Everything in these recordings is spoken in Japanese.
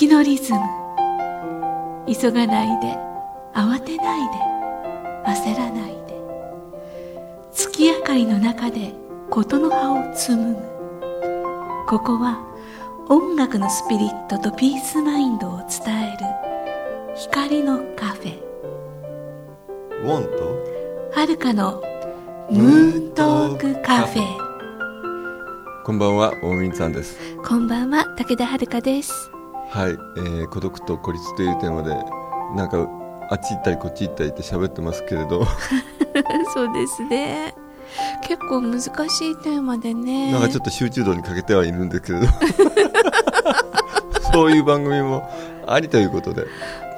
月のリズム。急がないで。慌てないで。焦らないで。月明かりの中で事の葉を紡ぐ。ここは音楽のスピリットとピースマインドを伝える。光のカフェ。ウォンとはるかのムーントークカフェ。こんばんは大民さんです。こんばんは武田遥ですはい、えー、孤独と孤立というテーマでなんかあっち行ったりこっち行ったりって喋ってますけれど。そうですね。結構難しいテーマでね。なんかちょっと集中度に欠けてはいるんですけれど。そういう番組もありということで。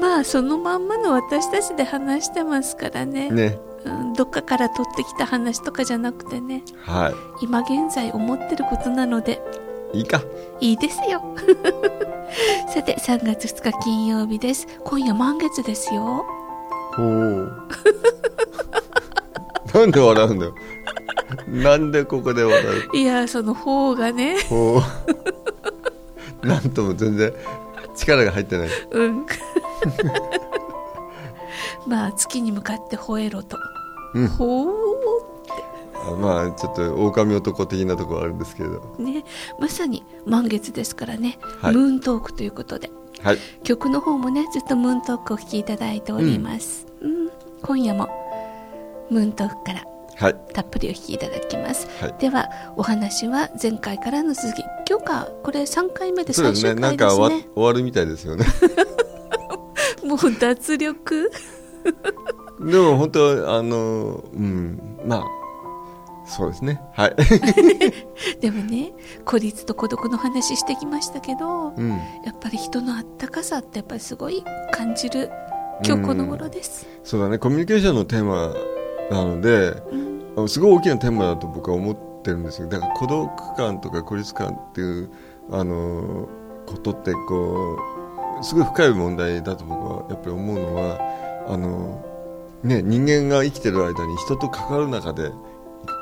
まあそのまんまの私たちで話してますからね。ね。うん、どっかから取ってきた話とかじゃなくてね。は今現在思ってることなのでいいいか。いいですよ。さて3月2日金曜日です。今夜満月ですよ。ほう なんで笑うんだよ。なんでここで笑う？いやその方がね。ほうなんとも全然力が入ってない。うん。まあ月に向かって吠えろと、うん。ほうあまあちょっと狼男的なところあるんですけれど。ね。まさに満月ですからね、はい。ムーントークということで。はい。曲の方もねずっとムーントークをお聴きいただいております、うん。今夜もムーントークからはい。たっぷりお聴きいただきます、はい。ではお話は前回からの続き。今日かこれ3回目で最終ですね。なんか終わるみたいですよね。もう脱力？でも本当あのうん。まあそうですね。はい。でもね孤立と孤独の話してきましたけど、うん。やっぱり人のあったかさってやっぱりすごい感じる今日この頃です、そうだね。コミュニケーションのテーマなのでうん。すごい大きなテーマだと僕は思ってるんですよ。だから孤独感とか孤立感っていうあのことってこうすごい深い問題だと僕はやっぱり思うのはあの、ね、人間が生きてる間に人と関わる中で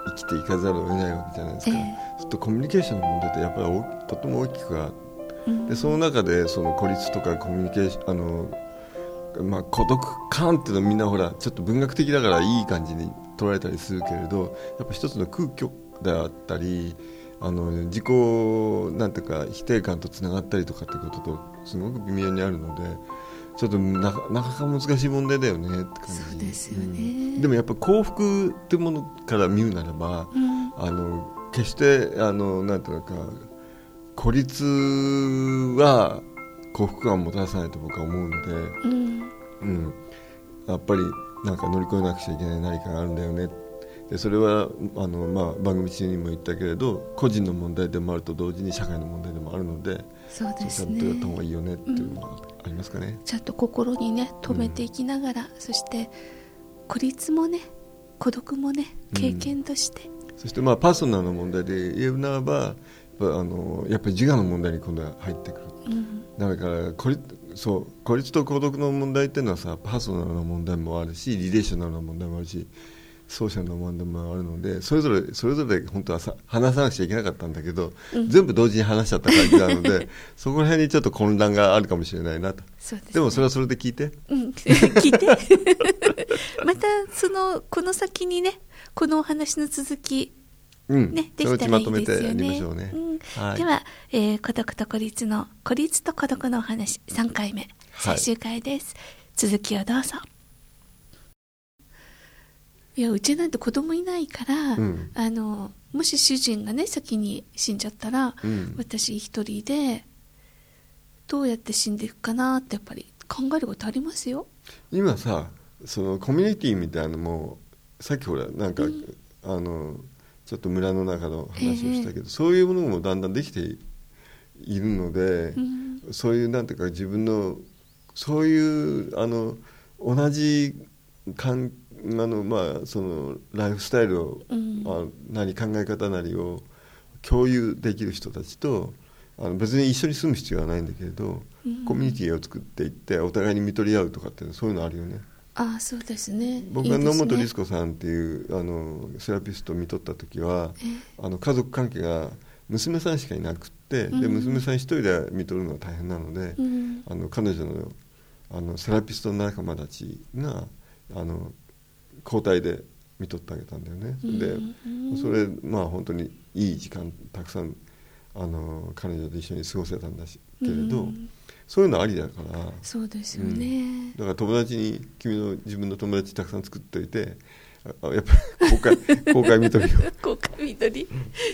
生きていかざるを得ないわけじゃないですか、えちょっとコミュニケーションの問題ってやっぱり大とても大きくあでその中でその孤立とかコミュニケーションあの、まあ、孤独感っていうのはみんなほらちょっと文学的だからいい感じに捉えたりするけれどやっぱ一つの空虚であったりあの自己なんていうか否定感とつながったりとかってこととすごく微妙にあるのでちょっとなかなか難しい問題だよねって感じ。そうですよね。うん。でもやっぱ幸福ってものから見るならばうん。あの決してあのなんていうのか孤立は幸福感をもたらさないと僕は思うので、うん。うん、やっぱりなんか乗り越えなくちゃいけない何かがあるんだよねでそれはあの、まあ、番組中にも言ったけれど個人の問題でもあると同時に社会の問題でもあるのでそうですちゃんとやった方ねがいいよねっていうのはありますかね。ちゃんと心にね止めていきながら、そして孤立もね孤独もね経験として、そしてまあパーソナルな問題で言うならばやっぱあのやっぱり自我の問題に今度は入ってくる。うん。だから孤立そう孤立と孤独の問題っていうのはさパーソナルな問題もあるしリレーショナルな問題もあるしソーシャルもあるのでそれぞれそれぞれ本当はさ話さなくちゃいけなかったんだけど、うん。全部同時に話しちゃった感じなので そこら辺にちょっと混乱があるかもしれないなと。ですね。でもそれはそれで聞いて。うん、聞いて。またそのこの先にねこのお話の続きうん、ね、できたらいいうちまとめですよね。てやりましょうね、うん。はい。では、えー孤独と孤立の孤立と孤独のお話3回目はい。最終回です、続きをどうぞいやうちなんて子供いないから、うん。あのもし主人がね先に死んじゃったら、うん。私一人でどうやって死んでいくかなってやっぱり考えることありますよ。今さそのコミュニティみたいなのもさっきほらなんか、あのちょっと村の中の話をしたけど、そういうものもだんだんできているので、うん。そういうなんていうか自分のそういうあの同じかんあのまあそのライフスタイルを、うん。まあ、なり考え方なりを共有できる人たちとあの別に一緒に住む必要はないんだけれど、うん。コミュニティを作っていってお互いに見取り合うとかってそういうのあるよね。ああそうですね。僕が野本律子さんっていうあのセラピストを見とった時はえあの家族関係が娘さんしかいなくって、でうん。娘さん一人で見とるのは大変なので、うん。あの彼女のあのセラピストの仲間たちがあの交代で見とってあげたんだよね、うんでそれまあ本当にいい時間たくさんあの彼女と一緒に過ごせたんだしけれど、うん。そういうのありだから。そうですよね、だから友達に君の自分の友達たくさん作っておいてあやっぱり公開 公開見とるよ。公開緑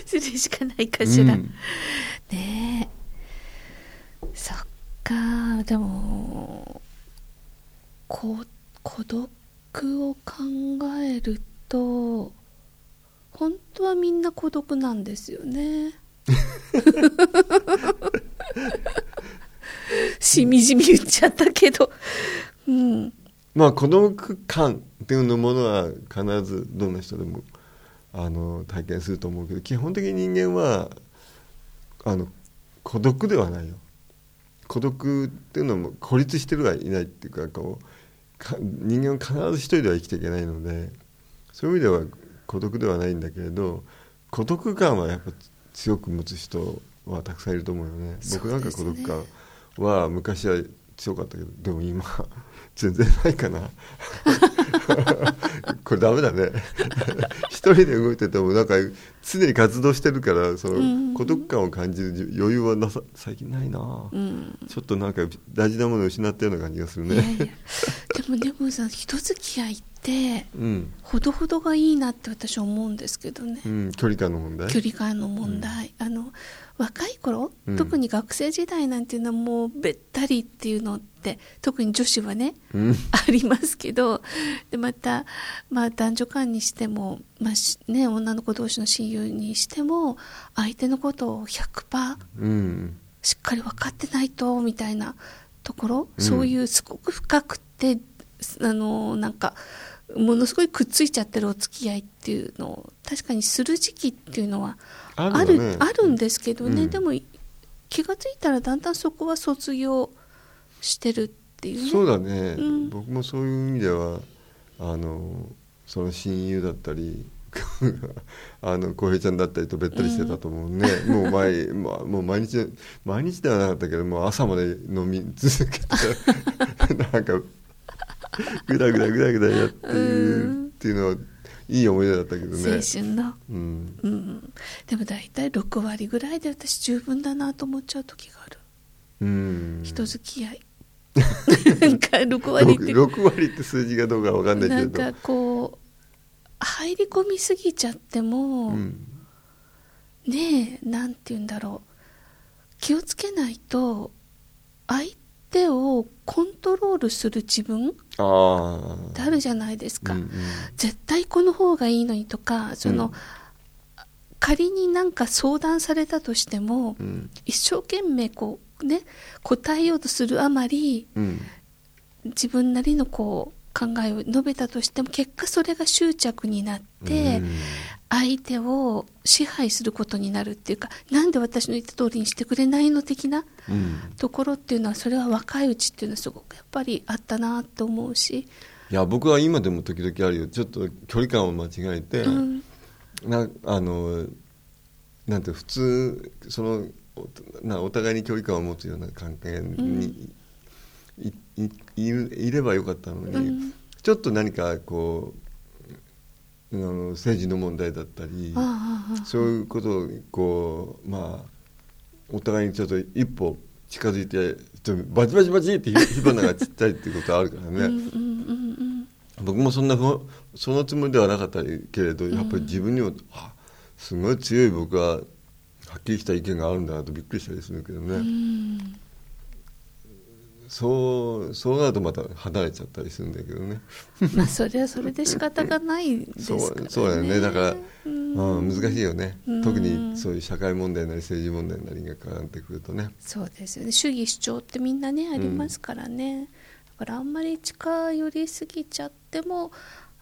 するしかないかしら、うん。ねえ。そっかでもこ孤独？を考えると本当はみんな孤独なんですよね。しみじみ言っちゃったけど。うん。まあ孤独感っていうのものは必ずどんな人でもあの体験すると思うけど基本的に人間はあの孤独ではないよ。孤独っていうのも孤立してるはいないっていうかこうか人間は必ず一人では生きていけないのでそういう意味では孤独ではないんだけれど孤独感はやっぱ強く持つ人はたくさんいると思うよね。僕なんか孤独感は昔は強かったけどでも今全然ないかな。これダメだね。一人で動いててもなんか常に活動してるからそうんの孤独感を感じる余裕はなさ最近ないな、うん。ちょっとなんか大事なものを失ったような感じがするねいやいやでもでもさ人付き合いってうん、ほどほどがいいなって私は思うんですけどね、うん、距離感の問題。距離感の問題、あの若い頃、うん。特に学生時代なんていうのはもうべったりっていうのって特に女子はねうん。ありますけどでまた、まあ、男女間にしても、まあしね、女の子同士の親友にしても相手のことを100%うん。しっかり分かってないとみたいなところ、うん。そういうすごく深くてあのなんかものすごいくっついちゃってるお付き合いっていうのを確かにする時期っていうのはあるあるよね。あるんですけどね、うん。でも気がついたらだんだんそこは卒業してるっていうね。そうだね、うん。僕もそういう意味ではあのその親友だったり あの浩平ちゃんだったりとべったりしてたと思うね、もう毎、まあ、もう毎日毎日ではなかったけどもう朝まで飲み続けて なんかぐだぐだぐだぐだやっていう、うんっていうのはいい思い出だったけどね。青春の、うん。うん、でも大体6割ぐらいで私十分だなと思っちゃう時がある、うん。人付き合い。なんか6割って。6, 6割って数字がどうかわかんないけれど。なんかこう入り込みすぎちゃっても、うん。ねえなんて言うんだろう。気をつけないと相手をコントロールする自分ってあるじゃないですか、うんうん。絶対この方がいいのにとかその、うん。仮になんか相談されたとしても、うん。一生懸命こうね答えようとするあまりうん。自分なりのこう考えを述べたとしても結果それが執着になって、うん相手を支配することになるっていうかなんで私の言った通りにしてくれないの的なうん。ところっていうのはそれは若いうちっていうのはすごくやっぱりあったなと思うし、いや僕は今でも時々あるよ。ちょっと距離感を間違えて、うん。なあのなんて普通そのおなお互いに距離感を持つような関係に、いいいるいればよかったのに、うん。ちょっと何かこうあの政治の問題だったりそういうことをこうまあお互いにちょっと一歩近づいてちょっとバチバチバチって火火花が散ったりっていうことあるからね。うんうんうん僕もそんなふそのつもりではなかったけれどやっぱり自分にも、あすごい強い僕ははっきりした意見があるんだなとびっくりしたりするけどね、うんうんそうそうなるとまた離れちゃったりするんだけどね。まあそれはそれで仕方がないですそからね。うそうだよね。だから、うん。うん、難しいよね、うん。特にそういう社会問題なり政治問題なりが絡んでくるとね。そうですよね。主義主張ってみんなねありますからね、だからあんまり近寄りすぎちゃっても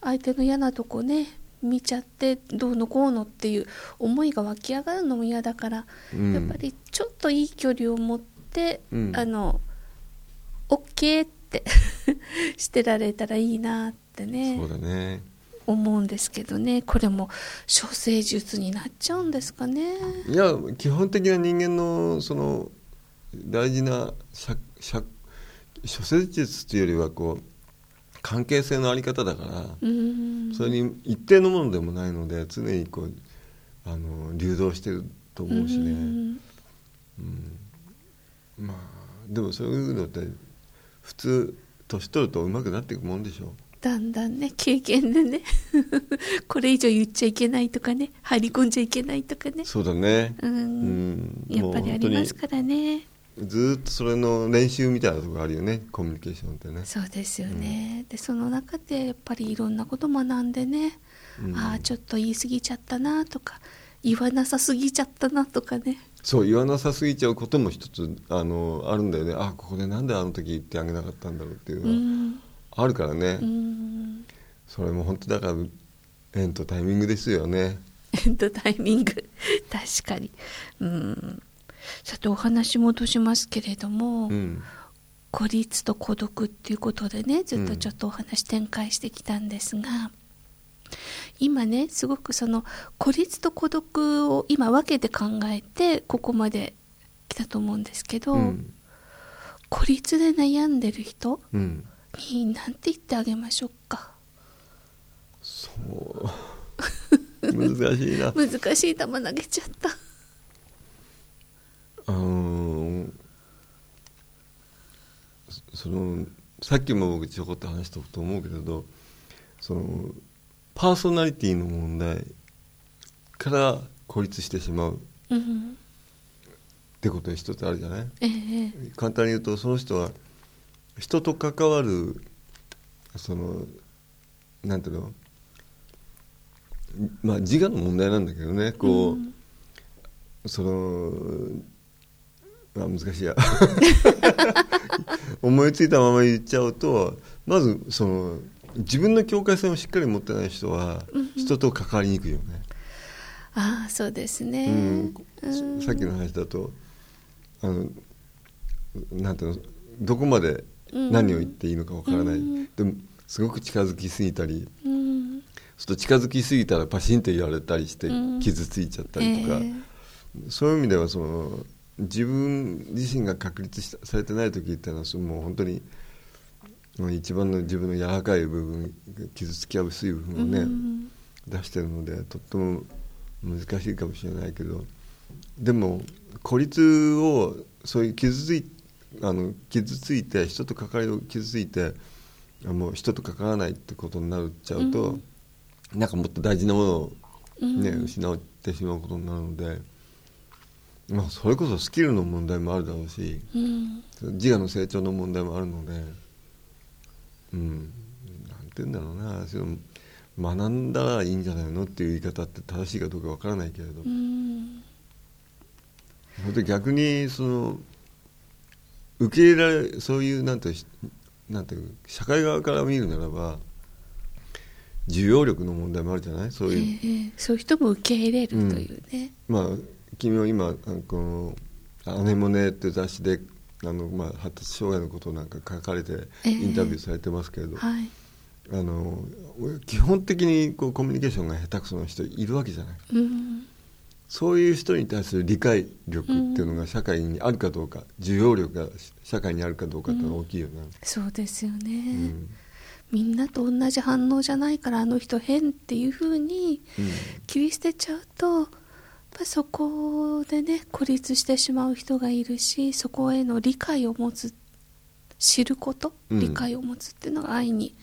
相手の嫌なとこね見ちゃってどうのこうのっていう思いが湧き上がるのも嫌だから、うん。やっぱりちょっといい距離を持って、うん。あの OK って してられたらいいなってね。そうだね。思うんですけどね。これも処世術になっちゃうんですかね。いや基本的な人間のその大事な処世術というよりはこう関係性のあり方だからそれに一定のものでもないので常にこうあの流動してると思うしね。うん。まあでもそういうのって普通年取ると上手くなっていくもんでしょ。うだんだんね経験でね。これ以上言っちゃいけないとかね。張り込んじゃいけないとかね。そうだね。うん、うん、やっぱりありますからね。ずっとそれの練習みたいなところあるよね。コミュニケーションってね。そうですよね、うん、でその中でやっぱりいろんなこと学んでね、うん、ああちょっと言い過ぎちゃったなとか言わなさすぎちゃったなとかねそう言わなさすぎちゃうことも一つあのあるんだよね。あここでなんであの時言ってあげなかったんだろうっていうのは、うん。あるからね、それも本当だから縁とタイミングですよね。縁とタイミング。確かに。うん。さてお話戻しますけれども、うん、孤立と孤独っていうことでねずっとちょっとお話展開してきたんですが、うん、今ねすごくその孤立と孤独を今分けて考えてここまで来たと思うんですけど、うん、孤立で悩んでる人、うん。に何て言ってあげましょうか。そう。難しいな。難しい球投げちゃった。うんそのさっきも僕ちょこっと話したと思うけれどそのパーソナリティの問題から孤立してしまう、うん、ってことが一つあるじゃない、ええ、簡単に言うとその人は人と関わるそのなんていうの？まあ自我の問題なんだけどね。こう、うん、そのあ難しいや。思いついたまま言っちゃうとまずその自分の境界線をしっかり持ってない人は人と関わりにくいよね。うん、ああそうですね、うん、さっきの話だとあのなんていうのどこまで何を言っていいのかわからない、でもすごく近づきすぎたり、うん、ちょっと近づきすぎたらパシンと言われたりして傷ついちゃったりとか、えー、そういう意味ではその自分自身が確立されてない時っていうのはもう本当に一番の自分の柔らかい部分傷つきやすい部分をね、うん、出してるのでとっても難しいかもしれないけどでも孤立をそういう傷ついあの傷ついて人と関わりを傷ついてもう人と関わらないってことになっちゃうと、うん、なんかもっと大事なものをね、うん、失ってしまうことになるので、まあ、それこそスキルの問題もあるだろうし、うん、自我の成長の問題もあるのでうん。なんて言うんだろうな。その学んだらいいんじゃないのっていう言い方って正しいかどうかわからないけれど、うん、逆にその受け入れられそういうなんてなんていう社会側から見るならば需要力の問題もあるじゃない？そういう、えー、そういう人も受け入れるというね、うん、まあ君は今この「アネモネ」って雑誌であの、まあ、発達障害のことなんか書かれてインタビューされてますけれど、えーはい、あの基本的にこうコミュニケーションが下手くそな人いるわけじゃない、うん。そういう人に対する理解力っていうのが社会にあるかどうか、うん、需要力が社会にあるかどうかっていうのは大きいよね、うん、そうですよね、うん、みんなと同じ反応じゃないからあの人変っていうふうに切り捨てちゃうと、やっぱそこでね孤立してしまう人がいるしそこへの理解を持つ知ること、理解を持つっていうのが愛に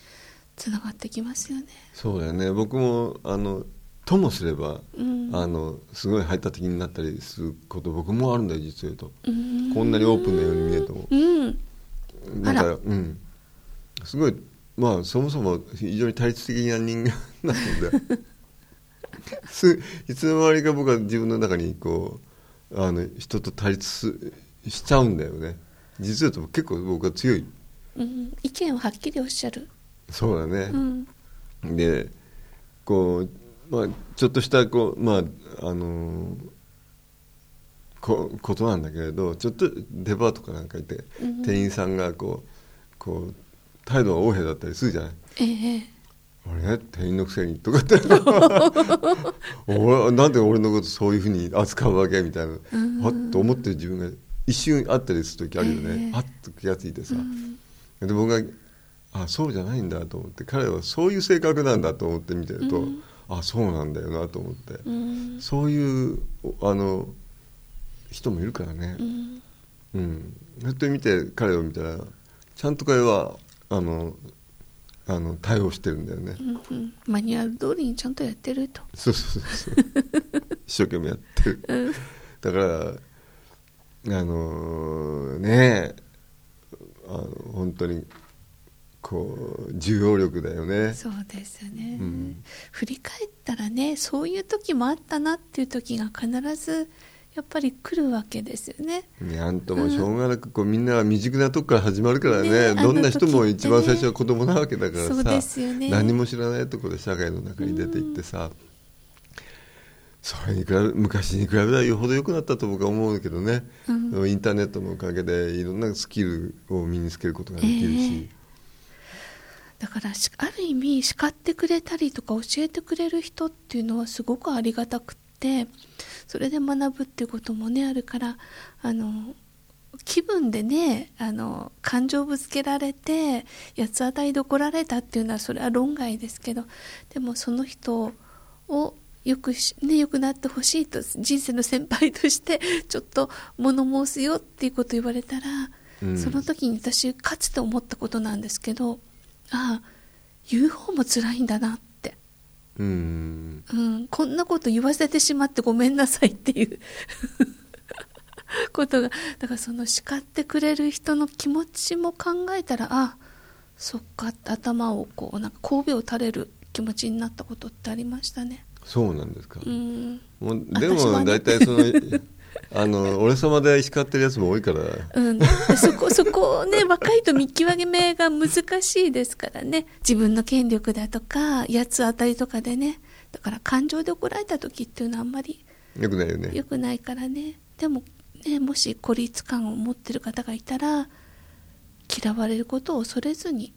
つながってきますよね。そうだよね。僕もあのともすれば、うん、あのすごい排他的になったりすること僕もあるんだよ実を言うと、うん、こんなにオープンなように見えても、うん、なんかうん。すごいまあそもそも非常に対立的な人間なので すいつの間にか僕は自分の中にこうあの人と対立しちゃうんだよね。実は結構僕は強い、うん、意見をはっきりおっしゃる。そうだね、でこうまあ、ちょっとしたこう、まああのこことなんだけれどちょっとデパートかなんか行って、うん、店員さんがこうこう態度が横柄だったりするじゃない、ええ、あれ？店員のくせにとかって。俺なんで俺のことそういうふうに扱うわけ？みたいな。はっと思ってる自分が一瞬あったりする時あるよね、ええ。はっと気がついてさ、で僕があそうじゃないんだと思って。彼はそういう性格なんだと思って見てると、あそうなんだよなと思って、うん。そういうおあの人もいるからね。うん。うん。そうやって見て彼を見たらちゃんと彼はあのあの対応してるんだよね、うんうん。マニュアル通りにちゃんとやってると。そうそうそう 一生懸命やってる、だからあのねあの本当にこう重要力だよね。そうですね、うん。振り返ったらねそういう時もあったなっていう時が必ずやっぱり来るわけですよね。なんともしょうがなくこうみんなは未熟なとこから始まるからね。ねどんな人も一番最初は子供なわけだからさ。そうですよね。何も知らないところで社会の中に出ていってさ、それに比べ昔に比べたらよほど良くなったと僕は思うけどね、うん。インターネットのおかげでいろんなスキルを身につけることができるし、だからしある意味叱ってくれたりとか教えてくれる人っていうのはすごくありがたくってそれで学ぶっていうこともねあるからあの気分でねあの感情ぶつけられて八つ当たりで怒られたっていうのはそれは論外ですけどでもその人をよくし、ね、よくなってほしいと人生の先輩としてちょっと物申すよっていうこと言われたら、うん。その時に私かつて思ったことなんですけどああ言う方も辛いんだなって、うん。うん、こんなこと言わせてしまってごめんなさいっていう。ことがだからその叱ってくれる人の気持ちも考えたらあそっか頭をこうなんか神戸を垂れる気持ちになったことってありましたね。そうなんですか、うん。もうでも大体そのあの俺様で叱ってるやつも多いから。うん、そこ そこをね若いと見極めが難しいですからね。自分の権力だとか八つ当たりとかでね。だから感情で怒られた時っていうのはあんまりよくないよね。良くないからね。でもねもし孤立感を持ってる方がいたら嫌われることを恐れずに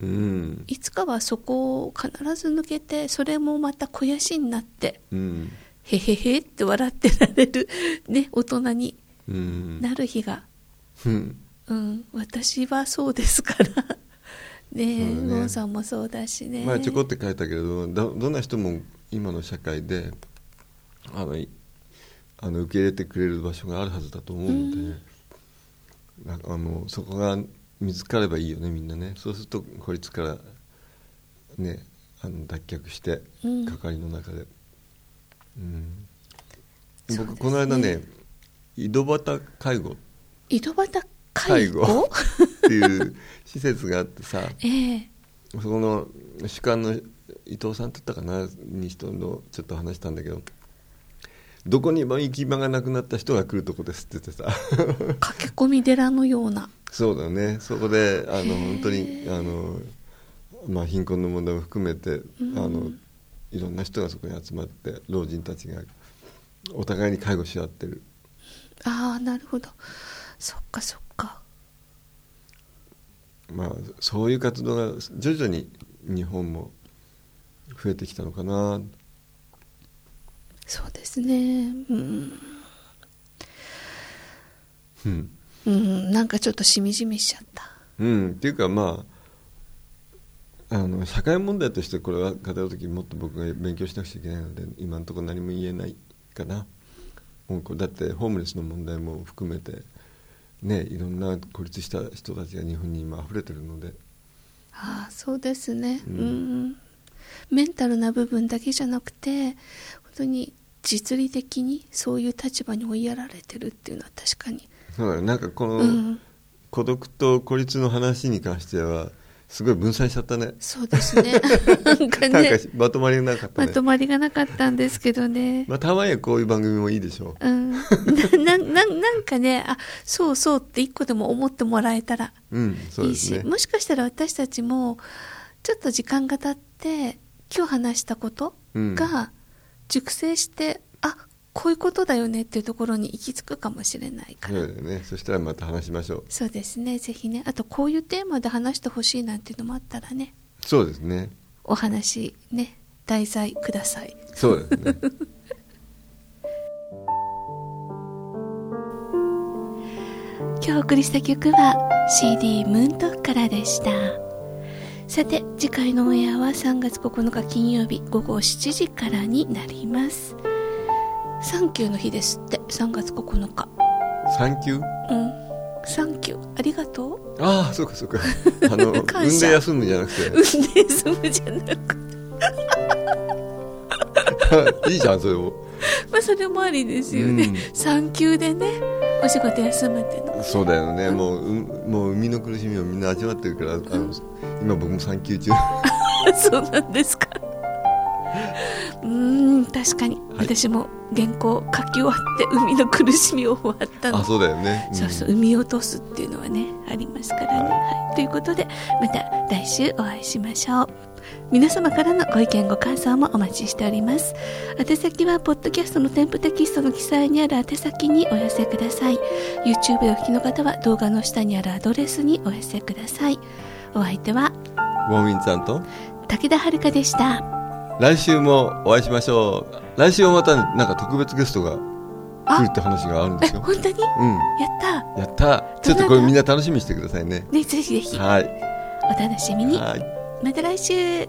うん。いつかはそこを必ず抜けてそれもまた肥やしになってうんへへへって笑ってられるね大人にうん。なる日が。うん。うん、私はそうですから。ねえね。ゴンさんもそうだしね。まあちょこって書いたけれどどどんな人も今の社会であのいあの受け入れてくれる場所があるはずだと思うので、なあのそこが見つかればいいよねみんなね。そうすると孤立からねあの脱却してうん。係の中で、うんそうですね。僕この間ね井戸端介護。井戸端介護？っていう施設があってさ ええ。そこの主幹の伊藤さんって言ったかなに人のちょっと話したんだけどどこにも行き場がなくなった人が来るとこですって言ってさ。駆け込み寺のような。そうだね。そこであの本当にあの、まあ、貧困の問題も含めて、うん。あのいろんな人がそこに集まって老人たちがお互いに介護し合ってる。ああなるほど。そっかそっか。まあそういう活動が徐々に日本も増えてきたのかな。そうですね。うん、うん。うん、なんかちょっとしみじみしちゃった。うん、っていうかまああの社会問題としてこれは語る時もっと僕が勉強しなくちゃいけないので今のところ何も言えないかな。もうだってホームレスの問題も含めてねいろんな孤立した人たちが日本に今溢れてるので。ああそうですね。ううんん、メンタルな部分だけじゃなくて本当に実利的にそういう立場に追いやられてるっていうのは確かに。そうだよなんかこのうん。孤独と孤立の話に関してはすごい分散しちゃったね。そうですね。なんかね。かまとまりなかったね。まとまりがなかったんですけどね。まあ、たまにはこういう番組もいいでしょう。ん、ななな なんかねあそうそうって一個でも思ってもらえたらううんそういいし、ですねもしかしたら私たちもちょっと時間が経って今日話したことうん。が熟成して、あこういうことだよねっていうところに行き着くかもしれないから、そうだよね。そしたらまた話しましょう。そうですね。ぜひね。あとこういうテーマで話してほしいなんていうのもあったらね。そうですね。お話ね題材ください。そうですね。今日お送りした曲は CD ムーントークからでした。さて次回のオンエアは3月9日金曜日午後7時からになりますサンキューの日ですって。3月9日。サンキュー？うん。サンキュー。ありがとう。ああそうかそうか。あの産んで休むじゃなくて。産んで済むじゃなく いいじゃんそれも。まあそれもありですよね、うん。産休でねお仕事休むっていうの。そうだよね。もううもう生みの苦しみをみんな味わってるからあの今僕も産休中。そうなんですか。う確かに、私も原稿書き終わって海の苦しみを終わったの。あそうだよね、んそうそう産み落とすっていうのはねありますからね、はい、ということでまた来週お会いしましょう。皆様からのご意見ご感想もお待ちしております。宛先はポッドキャストの添付テキストの記載にある宛先にお寄せください。YouTube でお聞きの方は動画の下にあるアドレスにお寄せください。お相手はウォンウィンさんと？武田遥でした来週もお会いしましょう。来週はまたなんか特別ゲストが来るって話があるんでえすよ。本当に？うん。やった。やった。ちょっとこれみんな楽しみにしてくださいね。ねぜひぜひ。はい。お楽しみに。はい。また来週